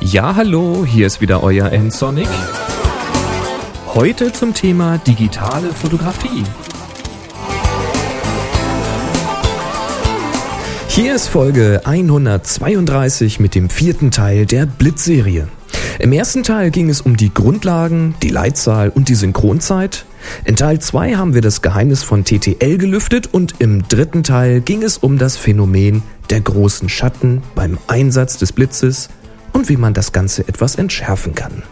Ja, hallo, hier ist wieder euer N-Sonic. Heute zum Thema digitale Fotografie. Hier ist Folge 132 mit dem vierten Teil der Blitzserie. Im ersten Teil ging es um die Grundlagen, die Leitzahl und die Synchronzeit. In Teil 2 haben wir das Geheimnis von TTL gelüftet und im dritten Teil ging es um das Phänomen der großen Schatten beim Einsatz des Blitzes und wie man das Ganze etwas entschärfen kann.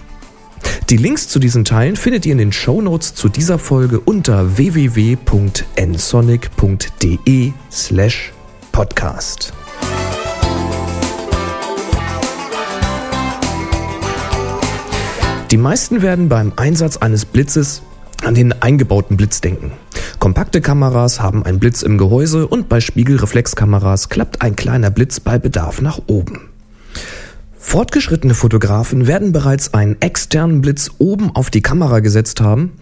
Die Links zu diesen Teilen findet ihr in den Show Notes zu dieser Folge unter www.nsonic.de slash podcast. Die meisten werden beim Einsatz eines Blitzes an den eingebauten Blitz denken. Kompakte Kameras haben einen Blitz im Gehäuse und bei Spiegelreflexkameras klappt ein kleiner Blitz bei Bedarf nach oben. Fortgeschrittene Fotografen werden bereits einen externen Blitz oben auf die Kamera gesetzt haben,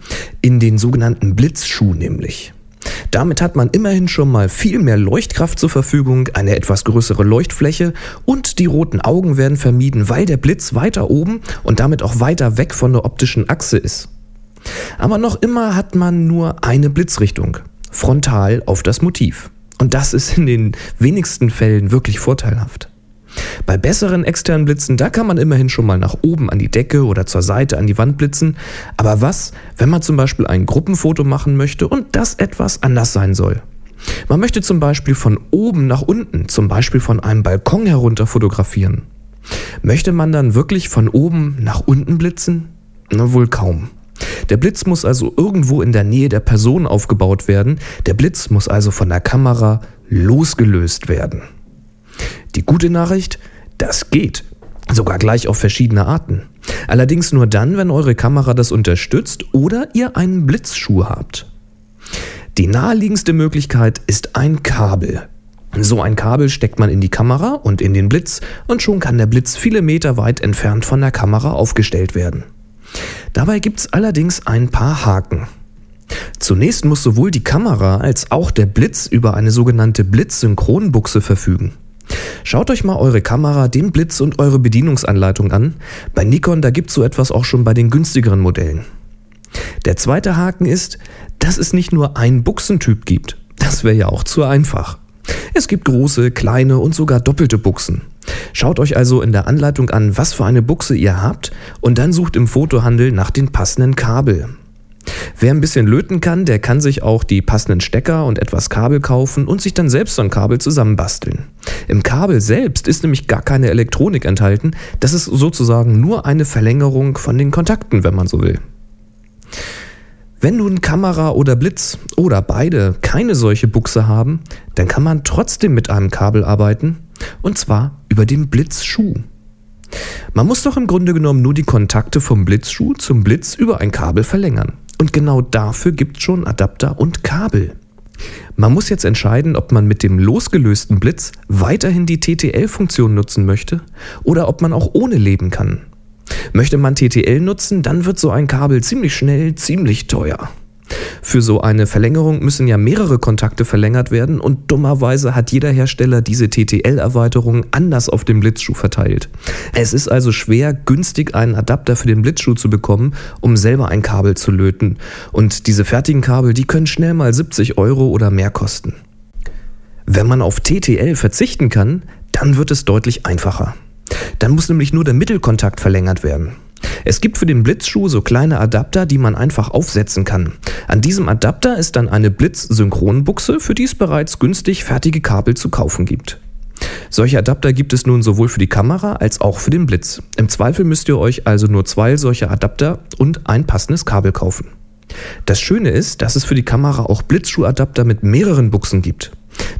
in den sogenannten Blitzschuh nämlich. Damit hat man immerhin schon mal viel mehr Leuchtkraft zur Verfügung, eine etwas größere Leuchtfläche und die roten Augen werden vermieden, weil der Blitz weiter oben und damit auch weiter weg von der optischen Achse ist. Aber noch immer hat man nur eine Blitzrichtung, frontal auf das Motiv. Und das ist in den wenigsten Fällen wirklich vorteilhaft. Bei besseren externen Blitzen, da kann man immerhin schon mal nach oben an die Decke oder zur Seite an die Wand blitzen. Aber was, wenn man zum Beispiel ein Gruppenfoto machen möchte und das etwas anders sein soll? Man möchte zum Beispiel von oben nach unten, zum Beispiel von einem Balkon herunter fotografieren. Möchte man dann wirklich von oben nach unten blitzen? Na wohl kaum. Der Blitz muss also irgendwo in der Nähe der Person aufgebaut werden. Der Blitz muss also von der Kamera losgelöst werden. Die gute Nachricht, das geht. Sogar gleich auf verschiedene Arten. Allerdings nur dann, wenn eure Kamera das unterstützt oder ihr einen Blitzschuh habt. Die naheliegendste Möglichkeit ist ein Kabel. So ein Kabel steckt man in die Kamera und in den Blitz und schon kann der Blitz viele Meter weit entfernt von der Kamera aufgestellt werden. Dabei gibt es allerdings ein paar Haken. Zunächst muss sowohl die Kamera als auch der Blitz über eine sogenannte Blitzsynchronbuchse verfügen. Schaut euch mal eure Kamera, den Blitz und eure Bedienungsanleitung an. Bei Nikon, da gibt es so etwas auch schon bei den günstigeren Modellen. Der zweite Haken ist, dass es nicht nur einen Buchsentyp gibt. Das wäre ja auch zu einfach. Es gibt große, kleine und sogar doppelte Buchsen. Schaut euch also in der Anleitung an, was für eine Buchse ihr habt und dann sucht im Fotohandel nach den passenden Kabel. Wer ein bisschen löten kann, der kann sich auch die passenden Stecker und etwas Kabel kaufen und sich dann selbst so ein Kabel zusammenbasteln. Im Kabel selbst ist nämlich gar keine Elektronik enthalten, das ist sozusagen nur eine Verlängerung von den Kontakten, wenn man so will. Wenn nun Kamera oder Blitz oder beide keine solche Buchse haben, dann kann man trotzdem mit einem Kabel arbeiten und zwar über den Blitzschuh. Man muss doch im Grunde genommen nur die Kontakte vom Blitzschuh zum Blitz über ein Kabel verlängern. Und genau dafür gibt es schon Adapter und Kabel. Man muss jetzt entscheiden, ob man mit dem losgelösten Blitz weiterhin die TTL-Funktion nutzen möchte oder ob man auch ohne leben kann. Möchte man TTL nutzen, dann wird so ein Kabel ziemlich schnell ziemlich teuer. Für so eine Verlängerung müssen ja mehrere Kontakte verlängert werden und dummerweise hat jeder Hersteller diese TTL-Erweiterung anders auf dem Blitzschuh verteilt. Es ist also schwer, günstig einen Adapter für den Blitzschuh zu bekommen, um selber ein Kabel zu löten. Und diese fertigen Kabel, die können schnell mal 70 Euro oder mehr kosten. Wenn man auf TTL verzichten kann, dann wird es deutlich einfacher. Dann muss nämlich nur der Mittelkontakt verlängert werden. Es gibt für den Blitzschuh so kleine Adapter, die man einfach aufsetzen kann. An diesem Adapter ist dann eine Blitz-Synchronbuchse, für die es bereits günstig fertige Kabel zu kaufen gibt. Solche Adapter gibt es nun sowohl für die Kamera als auch für den Blitz. Im Zweifel müsst ihr euch also nur zwei solche Adapter und ein passendes Kabel kaufen. Das Schöne ist, dass es für die Kamera auch Blitzschuhadapter mit mehreren Buchsen gibt.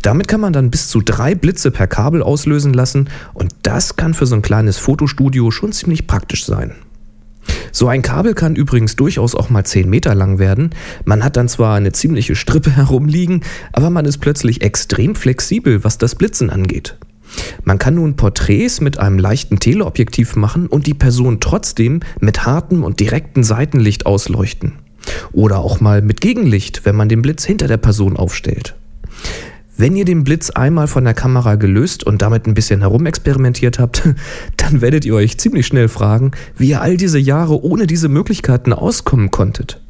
Damit kann man dann bis zu drei Blitze per Kabel auslösen lassen und das kann für so ein kleines Fotostudio schon ziemlich praktisch sein. So ein Kabel kann übrigens durchaus auch mal 10 Meter lang werden. Man hat dann zwar eine ziemliche Strippe herumliegen, aber man ist plötzlich extrem flexibel, was das Blitzen angeht. Man kann nun Porträts mit einem leichten Teleobjektiv machen und die Person trotzdem mit hartem und direktem Seitenlicht ausleuchten. Oder auch mal mit Gegenlicht, wenn man den Blitz hinter der Person aufstellt. Wenn ihr den Blitz einmal von der Kamera gelöst und damit ein bisschen herumexperimentiert habt, dann werdet ihr euch ziemlich schnell fragen, wie ihr all diese Jahre ohne diese Möglichkeiten auskommen konntet.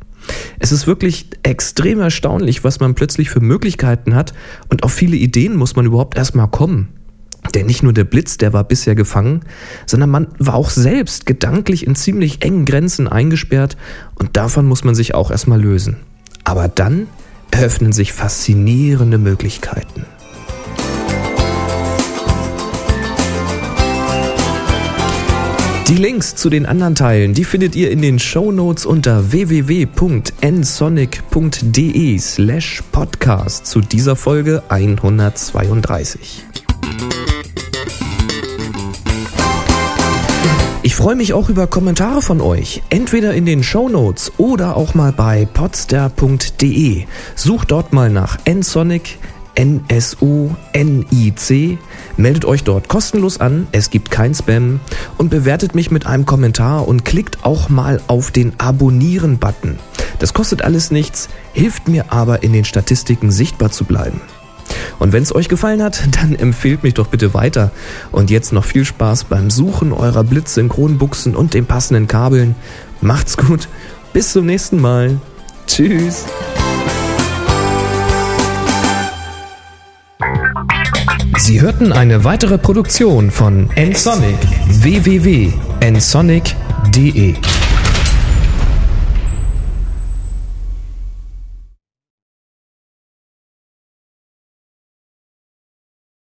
Es ist wirklich extrem erstaunlich, was man plötzlich für Möglichkeiten hat und auf viele Ideen muss man überhaupt erstmal kommen. Denn nicht nur der Blitz, der war bisher gefangen, sondern man war auch selbst gedanklich in ziemlich engen Grenzen eingesperrt und davon muss man sich auch erstmal lösen. Aber dann eröffnen sich faszinierende Möglichkeiten. Die Links zu den anderen Teilen, die findet ihr in den Show Notes unter www.nsonic.de slash podcast zu dieser Folge 132. Ich freue mich auch über Kommentare von euch, entweder in den Show Notes oder auch mal bei podster.de. Sucht dort mal nach nsonic N-S-O-N-I-C. Meldet euch dort kostenlos an, es gibt kein Spam und bewertet mich mit einem Kommentar und klickt auch mal auf den Abonnieren-Button. Das kostet alles nichts, hilft mir aber in den Statistiken sichtbar zu bleiben. Und wenn es euch gefallen hat, dann empfehlt mich doch bitte weiter. Und jetzt noch viel Spaß beim Suchen eurer Blitzsynchronbuchsen und den passenden Kabeln. Macht's gut, bis zum nächsten Mal. Tschüss. Sie hörten eine weitere Produktion von nsonic www.nsonic.de